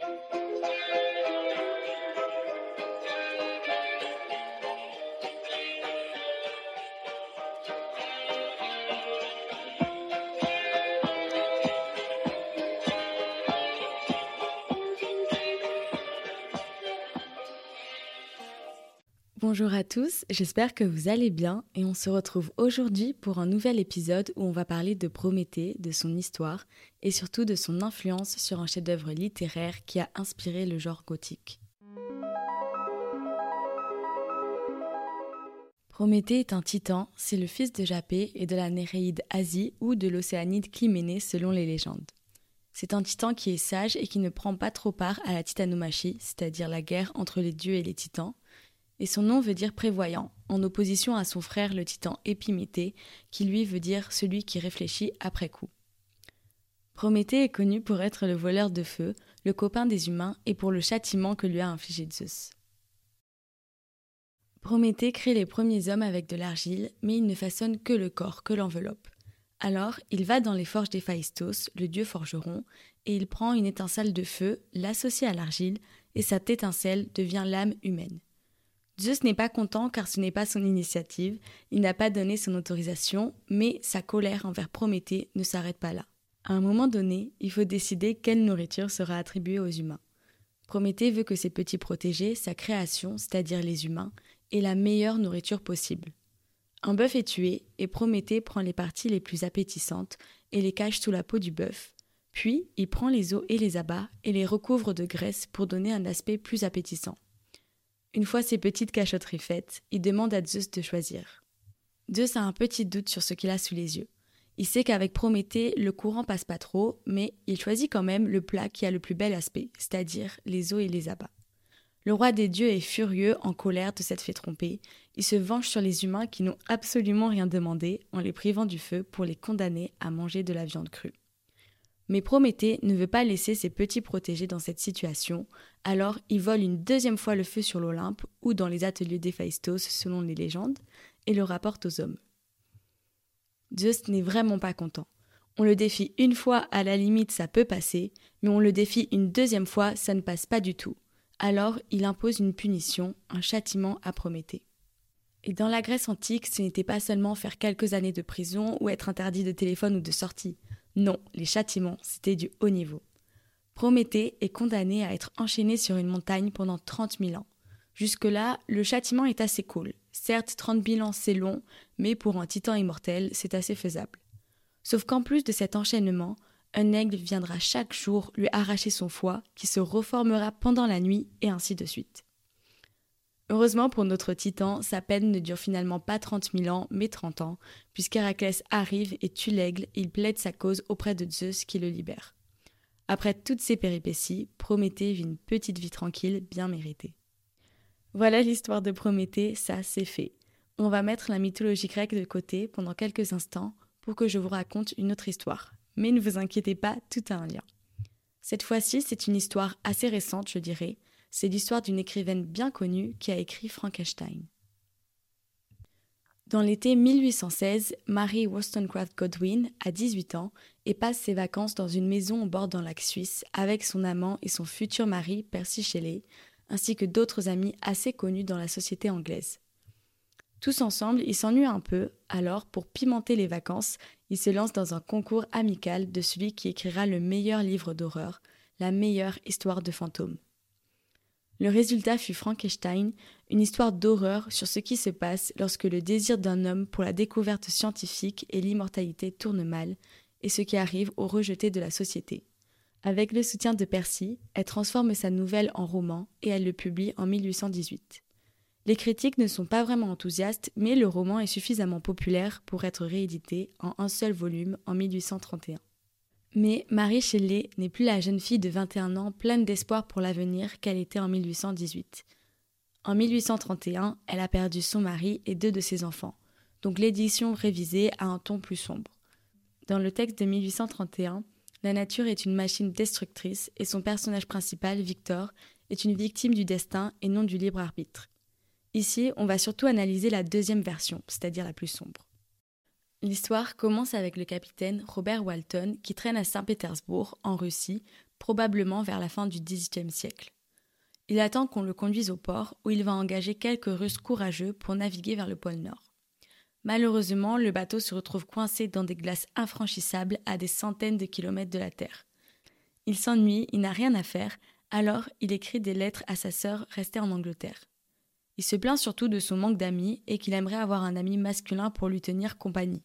Thank you. Bonjour à tous, j'espère que vous allez bien et on se retrouve aujourd'hui pour un nouvel épisode où on va parler de Prométhée, de son histoire et surtout de son influence sur un chef-d'œuvre littéraire qui a inspiré le genre gothique. Prométhée est un titan, c'est le fils de Japet et de la Néréide Asie ou de l'Océanide Clyménée selon les légendes. C'est un titan qui est sage et qui ne prend pas trop part à la titanomachie, c'est-à-dire la guerre entre les dieux et les titans, et son nom veut dire prévoyant, en opposition à son frère le titan Épiméthée, qui lui veut dire celui qui réfléchit après coup. Prométhée est connu pour être le voleur de feu, le copain des humains et pour le châtiment que lui a infligé Zeus. Prométhée crée les premiers hommes avec de l'argile, mais il ne façonne que le corps, que l'enveloppe. Alors, il va dans les forges d'Héphaïstos, le dieu forgeron, et il prend une étincelle de feu, l'associe à l'argile, et cette étincelle devient l'âme humaine. Zeus n'est pas content car ce n'est pas son initiative, il n'a pas donné son autorisation, mais sa colère envers Prométhée ne s'arrête pas là. À un moment donné, il faut décider quelle nourriture sera attribuée aux humains. Prométhée veut que ses petits protégés, sa création, c'est-à-dire les humains, aient la meilleure nourriture possible. Un bœuf est tué et Prométhée prend les parties les plus appétissantes et les cache sous la peau du bœuf. Puis il prend les os et les abat et les recouvre de graisse pour donner un aspect plus appétissant. Une fois ces petites cachotteries faites, il demande à Zeus de choisir. Zeus a un petit doute sur ce qu'il a sous les yeux. Il sait qu'avec Prométhée, le courant passe pas trop, mais il choisit quand même le plat qui a le plus bel aspect, c'est-à-dire les os et les abats. Le roi des dieux est furieux, en colère de s'être fait tromper. Il se venge sur les humains qui n'ont absolument rien demandé en les privant du feu pour les condamner à manger de la viande crue. Mais Prométhée ne veut pas laisser ses petits protégés dans cette situation, alors il vole une deuxième fois le feu sur l'Olympe ou dans les ateliers d'Héphaïstos selon les légendes, et le rapporte aux hommes. Zeus n'est vraiment pas content. On le défie une fois, à la limite ça peut passer, mais on le défie une deuxième fois, ça ne passe pas du tout. Alors il impose une punition, un châtiment à Prométhée. Et dans la Grèce antique, ce n'était pas seulement faire quelques années de prison ou être interdit de téléphone ou de sortie. Non, les châtiments, c'était du haut niveau. Prométhée est condamné à être enchaîné sur une montagne pendant 30 000 ans. Jusque-là, le châtiment est assez cool. Certes, 30 000 ans, c'est long, mais pour un titan immortel, c'est assez faisable. Sauf qu'en plus de cet enchaînement, un aigle viendra chaque jour lui arracher son foie, qui se reformera pendant la nuit, et ainsi de suite. Heureusement pour notre titan, sa peine ne dure finalement pas 30 000 ans, mais 30 ans, puisqu'Héraclès arrive et tue l'aigle il plaide sa cause auprès de Zeus qui le libère. Après toutes ces péripéties, Prométhée vit une petite vie tranquille, bien méritée. Voilà l'histoire de Prométhée, ça c'est fait. On va mettre la mythologie grecque de côté pendant quelques instants pour que je vous raconte une autre histoire. Mais ne vous inquiétez pas, tout a un lien. Cette fois-ci, c'est une histoire assez récente, je dirais, c'est l'histoire d'une écrivaine bien connue qui a écrit Frankenstein. Dans l'été 1816, Mary Wollstonecraft Godwin a 18 ans et passe ses vacances dans une maison au bord d'un lac suisse avec son amant et son futur mari Percy Shelley, ainsi que d'autres amis assez connus dans la société anglaise. Tous ensemble, ils s'ennuient un peu, alors pour pimenter les vacances, ils se lancent dans un concours amical de celui qui écrira le meilleur livre d'horreur, la meilleure histoire de fantômes. Le résultat fut Frankenstein, une histoire d'horreur sur ce qui se passe lorsque le désir d'un homme pour la découverte scientifique et l'immortalité tourne mal, et ce qui arrive au rejeté de la société. Avec le soutien de Percy, elle transforme sa nouvelle en roman et elle le publie en 1818. Les critiques ne sont pas vraiment enthousiastes, mais le roman est suffisamment populaire pour être réédité en un seul volume en 1831. Mais Marie Shelley n'est plus la jeune fille de 21 ans pleine d'espoir pour l'avenir qu'elle était en 1818. En 1831, elle a perdu son mari et deux de ses enfants, donc l'édition révisée a un ton plus sombre. Dans le texte de 1831, la nature est une machine destructrice et son personnage principal, Victor, est une victime du destin et non du libre arbitre. Ici, on va surtout analyser la deuxième version, c'est-à-dire la plus sombre. L'histoire commence avec le capitaine Robert Walton qui traîne à Saint-Pétersbourg, en Russie, probablement vers la fin du XVIIIe siècle. Il attend qu'on le conduise au port où il va engager quelques Russes courageux pour naviguer vers le pôle Nord. Malheureusement, le bateau se retrouve coincé dans des glaces infranchissables à des centaines de kilomètres de la Terre. Il s'ennuie, il n'a rien à faire, alors il écrit des lettres à sa sœur restée en Angleterre. Il se plaint surtout de son manque d'amis et qu'il aimerait avoir un ami masculin pour lui tenir compagnie.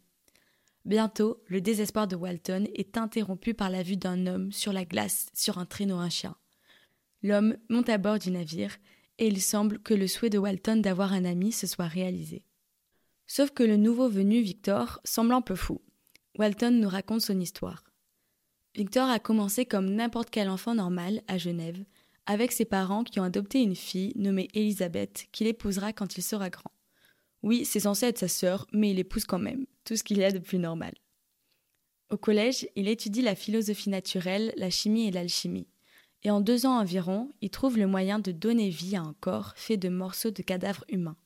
Bientôt, le désespoir de Walton est interrompu par la vue d'un homme sur la glace sur un traîneau un chien. L'homme monte à bord du navire et il semble que le souhait de Walton d'avoir un ami se soit réalisé. Sauf que le nouveau venu, Victor, semble un peu fou. Walton nous raconte son histoire. Victor a commencé comme n'importe quel enfant normal à Genève, avec ses parents qui ont adopté une fille nommée Elisabeth qu'il épousera quand il sera grand. Oui, c'est censé être sa sœur, mais il épouse quand même, tout ce qu'il y a de plus normal. Au collège, il étudie la philosophie naturelle, la chimie et l'alchimie. Et en deux ans environ, il trouve le moyen de donner vie à un corps fait de morceaux de cadavres humains.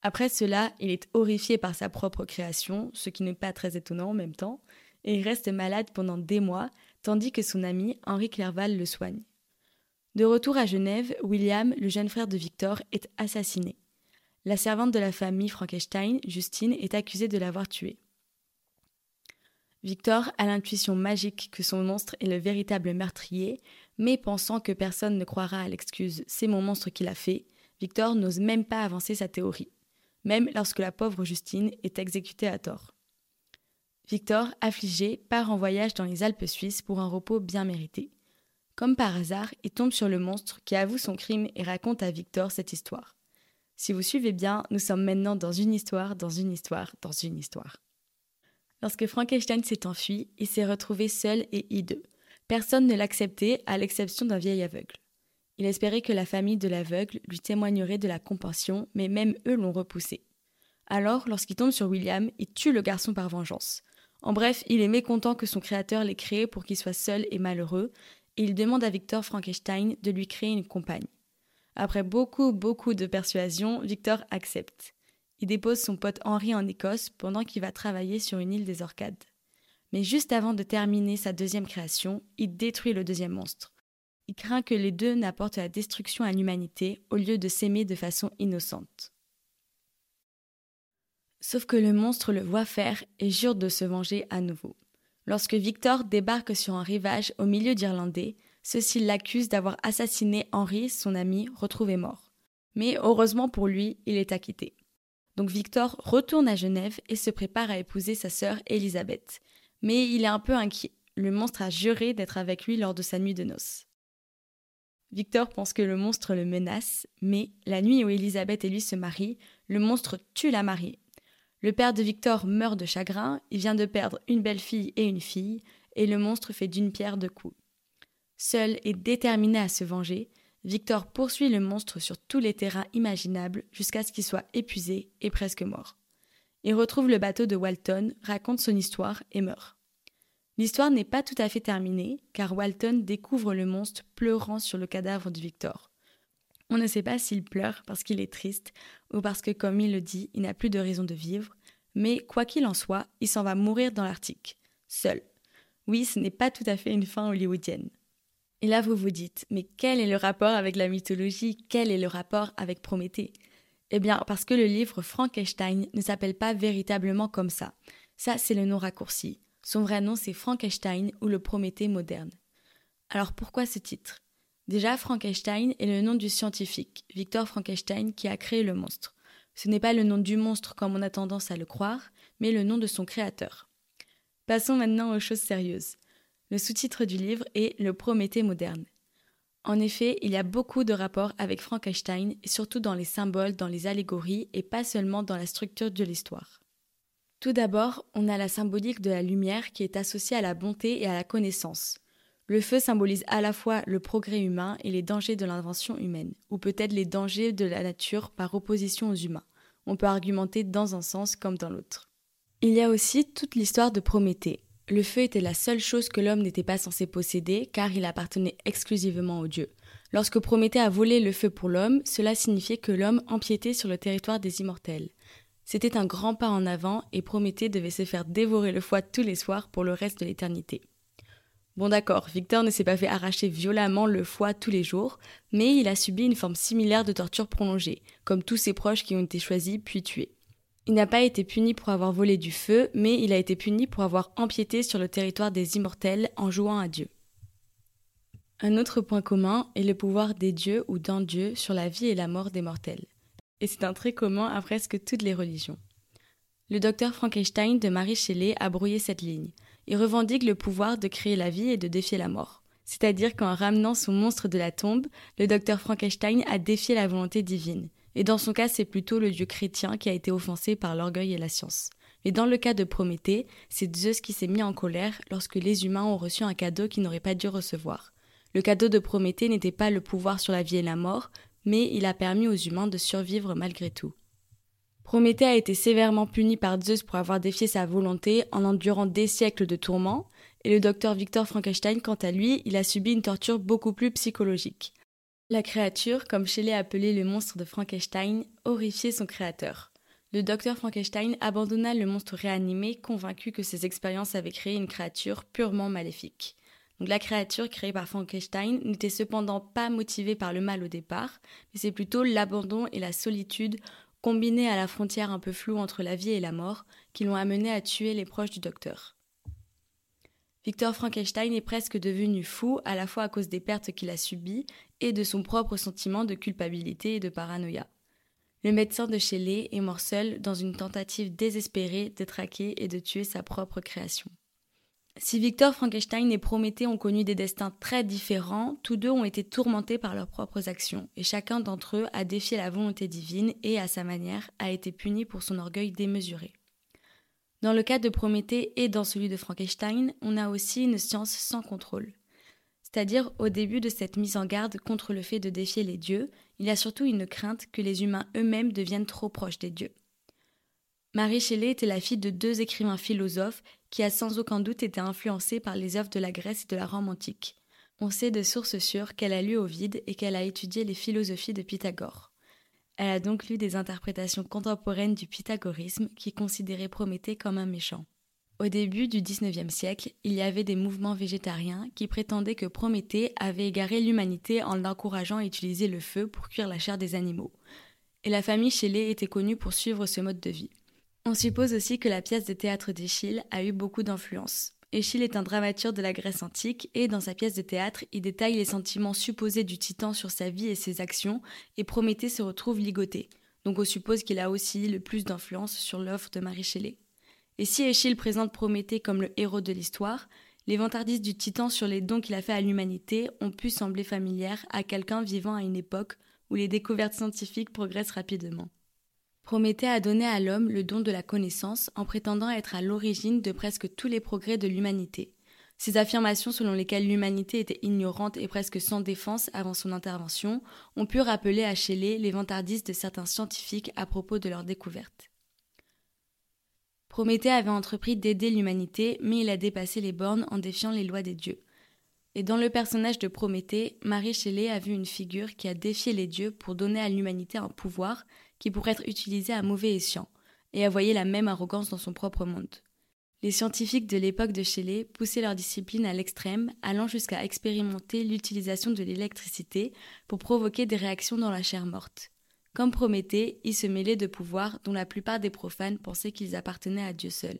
Après cela, il est horrifié par sa propre création, ce qui n'est pas très étonnant en même temps, et il reste malade pendant des mois, tandis que son ami Henri Clerval le soigne. De retour à Genève, William, le jeune frère de Victor, est assassiné. La servante de la famille Frankenstein, Justine, est accusée de l'avoir tué. Victor a l'intuition magique que son monstre est le véritable meurtrier, mais pensant que personne ne croira à l'excuse c'est mon monstre qui l'a fait, Victor n'ose même pas avancer sa théorie, même lorsque la pauvre Justine est exécutée à tort. Victor, affligé, part en voyage dans les Alpes suisses pour un repos bien mérité. Comme par hasard, il tombe sur le monstre qui avoue son crime et raconte à Victor cette histoire. Si vous suivez bien, nous sommes maintenant dans une histoire, dans une histoire, dans une histoire. Lorsque Frankenstein s'est enfui, il s'est retrouvé seul et hideux. Personne ne l'acceptait, à l'exception d'un vieil aveugle. Il espérait que la famille de l'aveugle lui témoignerait de la compassion, mais même eux l'ont repoussé. Alors, lorsqu'il tombe sur William, il tue le garçon par vengeance. En bref, il est mécontent que son créateur l'ait créé pour qu'il soit seul et malheureux, et il demande à Victor Frankenstein de lui créer une compagne. Après beaucoup, beaucoup de persuasions, Victor accepte. Il dépose son pote Henri en Écosse pendant qu'il va travailler sur une île des Orcades. Mais juste avant de terminer sa deuxième création, il détruit le deuxième monstre. Il craint que les deux n'apportent la destruction à l'humanité au lieu de s'aimer de façon innocente. Sauf que le monstre le voit faire et jure de se venger à nouveau. Lorsque Victor débarque sur un rivage au milieu d'Irlandais, ceux-ci l'accusent d'avoir assassiné Henri, son ami, retrouvé mort. Mais heureusement pour lui, il est acquitté. Donc Victor retourne à Genève et se prépare à épouser sa sœur Elisabeth. Mais il est un peu inquiet. Le monstre a juré d'être avec lui lors de sa nuit de noces. Victor pense que le monstre le menace, mais la nuit où Elisabeth et lui se marient, le monstre tue la mariée. Le père de Victor meurt de chagrin, il vient de perdre une belle-fille et une fille, et le monstre fait d'une pierre deux coups. Seul et déterminé à se venger, Victor poursuit le monstre sur tous les terrains imaginables jusqu'à ce qu'il soit épuisé et presque mort. Il retrouve le bateau de Walton, raconte son histoire et meurt. L'histoire n'est pas tout à fait terminée, car Walton découvre le monstre pleurant sur le cadavre de Victor. On ne sait pas s'il pleure parce qu'il est triste ou parce que, comme il le dit, il n'a plus de raison de vivre, mais quoi qu'il en soit, il s'en va mourir dans l'Arctique, seul. Oui, ce n'est pas tout à fait une fin hollywoodienne. Et là, vous vous dites, mais quel est le rapport avec la mythologie? Quel est le rapport avec Prométhée? Eh bien, parce que le livre Frankenstein ne s'appelle pas véritablement comme ça. Ça, c'est le nom raccourci. Son vrai nom, c'est Frankenstein ou le Prométhée moderne. Alors pourquoi ce titre? Déjà, Frankenstein est le nom du scientifique, Victor Frankenstein, qui a créé le monstre. Ce n'est pas le nom du monstre comme on a tendance à le croire, mais le nom de son créateur. Passons maintenant aux choses sérieuses. Le sous-titre du livre est Le Prométhée moderne. En effet, il y a beaucoup de rapports avec Frankenstein, surtout dans les symboles, dans les allégories, et pas seulement dans la structure de l'histoire. Tout d'abord, on a la symbolique de la lumière qui est associée à la bonté et à la connaissance. Le feu symbolise à la fois le progrès humain et les dangers de l'invention humaine, ou peut-être les dangers de la nature par opposition aux humains. On peut argumenter dans un sens comme dans l'autre. Il y a aussi toute l'histoire de Prométhée. Le feu était la seule chose que l'homme n'était pas censé posséder car il appartenait exclusivement aux dieux. Lorsque Prométhée a volé le feu pour l'homme, cela signifiait que l'homme empiétait sur le territoire des immortels. C'était un grand pas en avant et Prométhée devait se faire dévorer le foie tous les soirs pour le reste de l'éternité. Bon d'accord, Victor ne s'est pas fait arracher violemment le foie tous les jours, mais il a subi une forme similaire de torture prolongée, comme tous ses proches qui ont été choisis puis tués. Il n'a pas été puni pour avoir volé du feu, mais il a été puni pour avoir empiété sur le territoire des immortels en jouant à Dieu. Un autre point commun est le pouvoir des dieux ou d'un dieu sur la vie et la mort des mortels. Et c'est un trait commun à presque toutes les religions. Le docteur Frankenstein de Marie Shelley a brouillé cette ligne. Il revendique le pouvoir de créer la vie et de défier la mort. C'est-à-dire qu'en ramenant son monstre de la tombe, le docteur Frankenstein a défié la volonté divine. Et dans son cas, c'est plutôt le dieu chrétien qui a été offensé par l'orgueil et la science. Mais dans le cas de Prométhée, c'est Zeus qui s'est mis en colère lorsque les humains ont reçu un cadeau qu'ils n'auraient pas dû recevoir. Le cadeau de Prométhée n'était pas le pouvoir sur la vie et la mort, mais il a permis aux humains de survivre malgré tout. Prométhée a été sévèrement puni par Zeus pour avoir défié sa volonté en endurant des siècles de tourments, et le docteur Victor Frankenstein, quant à lui, il a subi une torture beaucoup plus psychologique. La créature, comme Shelley appelait le monstre de Frankenstein, horrifiait son créateur. Le docteur Frankenstein abandonna le monstre réanimé, convaincu que ses expériences avaient créé une créature purement maléfique. la créature créée par Frankenstein n'était cependant pas motivée par le mal au départ, mais c'est plutôt l'abandon et la solitude combinés à la frontière un peu floue entre la vie et la mort, qui l'ont amené à tuer les proches du docteur. Victor Frankenstein est presque devenu fou à la fois à cause des pertes qu'il a subies et de son propre sentiment de culpabilité et de paranoïa. Le médecin de Shelley est mort seul dans une tentative désespérée de traquer et de tuer sa propre création. Si Victor Frankenstein et Prométhée ont connu des destins très différents, tous deux ont été tourmentés par leurs propres actions, et chacun d'entre eux a défié la volonté divine et, à sa manière, a été puni pour son orgueil démesuré. Dans le cas de Prométhée et dans celui de Frankenstein, on a aussi une science sans contrôle. C'est-à-dire, au début de cette mise en garde contre le fait de défier les dieux, il y a surtout une crainte que les humains eux-mêmes deviennent trop proches des dieux. Marie Shelley était la fille de deux écrivains philosophes qui a sans aucun doute été influencée par les œuvres de la Grèce et de la Rome antique. On sait de sources sûres qu'elle a lu Ovide et qu'elle a étudié les philosophies de Pythagore. Elle a donc lu des interprétations contemporaines du pythagorisme qui considéraient Prométhée comme un méchant. Au début du XIXe siècle, il y avait des mouvements végétariens qui prétendaient que Prométhée avait égaré l'humanité en l'encourageant à utiliser le feu pour cuire la chair des animaux. Et la famille Shelley était connue pour suivre ce mode de vie. On suppose aussi que la pièce de théâtre d'Échille a eu beaucoup d'influence. Échille est un dramaturge de la Grèce antique et dans sa pièce de théâtre, il détaille les sentiments supposés du titan sur sa vie et ses actions et Prométhée se retrouve ligoté. Donc on suppose qu'il a aussi le plus d'influence sur l'œuvre de Marie Shelley. Et si Échille présente Prométhée comme le héros de l'histoire, les vantardistes du titan sur les dons qu'il a fait à l'humanité ont pu sembler familières à quelqu'un vivant à une époque où les découvertes scientifiques progressent rapidement. Prométhée a donné à l'homme le don de la connaissance en prétendant être à l'origine de presque tous les progrès de l'humanité. Ces affirmations selon lesquelles l'humanité était ignorante et presque sans défense avant son intervention ont pu rappeler à Shelley les vantardistes de certains scientifiques à propos de leurs découvertes. Prométhée avait entrepris d'aider l'humanité, mais il a dépassé les bornes en défiant les lois des dieux. Et dans le personnage de Prométhée, Marie Shelley a vu une figure qui a défié les dieux pour donner à l'humanité un pouvoir qui pourrait être utilisé à mauvais escient, et à voyer la même arrogance dans son propre monde. Les scientifiques de l'époque de Shelley poussaient leur discipline à l'extrême, allant jusqu'à expérimenter l'utilisation de l'électricité pour provoquer des réactions dans la chair morte. Comme Prométhée, ils se mêlaient de pouvoirs dont la plupart des profanes pensaient qu'ils appartenaient à Dieu seul.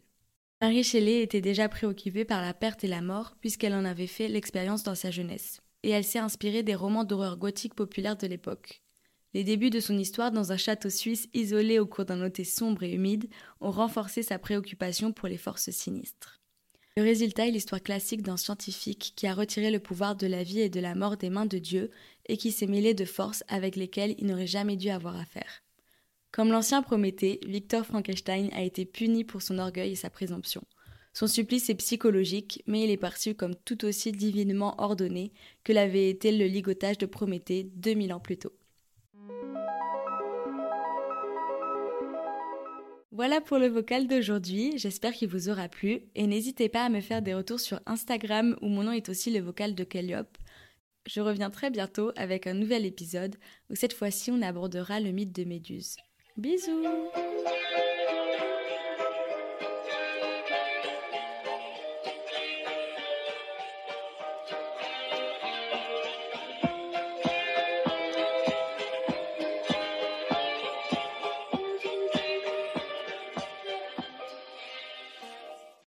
Marie Shelley était déjà préoccupée par la perte et la mort puisqu'elle en avait fait l'expérience dans sa jeunesse, et elle s'est inspirée des romans d'horreur gothique populaires de l'époque. Les débuts de son histoire dans un château suisse isolé au cours d'un été sombre et humide ont renforcé sa préoccupation pour les forces sinistres. Le résultat est l'histoire classique d'un scientifique qui a retiré le pouvoir de la vie et de la mort des mains de Dieu et qui s'est mêlé de forces avec lesquelles il n'aurait jamais dû avoir affaire. Comme l'ancien Prométhée, Victor Frankenstein a été puni pour son orgueil et sa présomption. Son supplice est psychologique, mais il est perçu comme tout aussi divinement ordonné que l'avait été le ligotage de Prométhée 2000 ans plus tôt. Voilà pour le vocal d'aujourd'hui, j'espère qu'il vous aura plu et n'hésitez pas à me faire des retours sur Instagram où mon nom est aussi le vocal de Kellyope. Je reviens très bientôt avec un nouvel épisode où cette fois-ci on abordera le mythe de Méduse. Bisous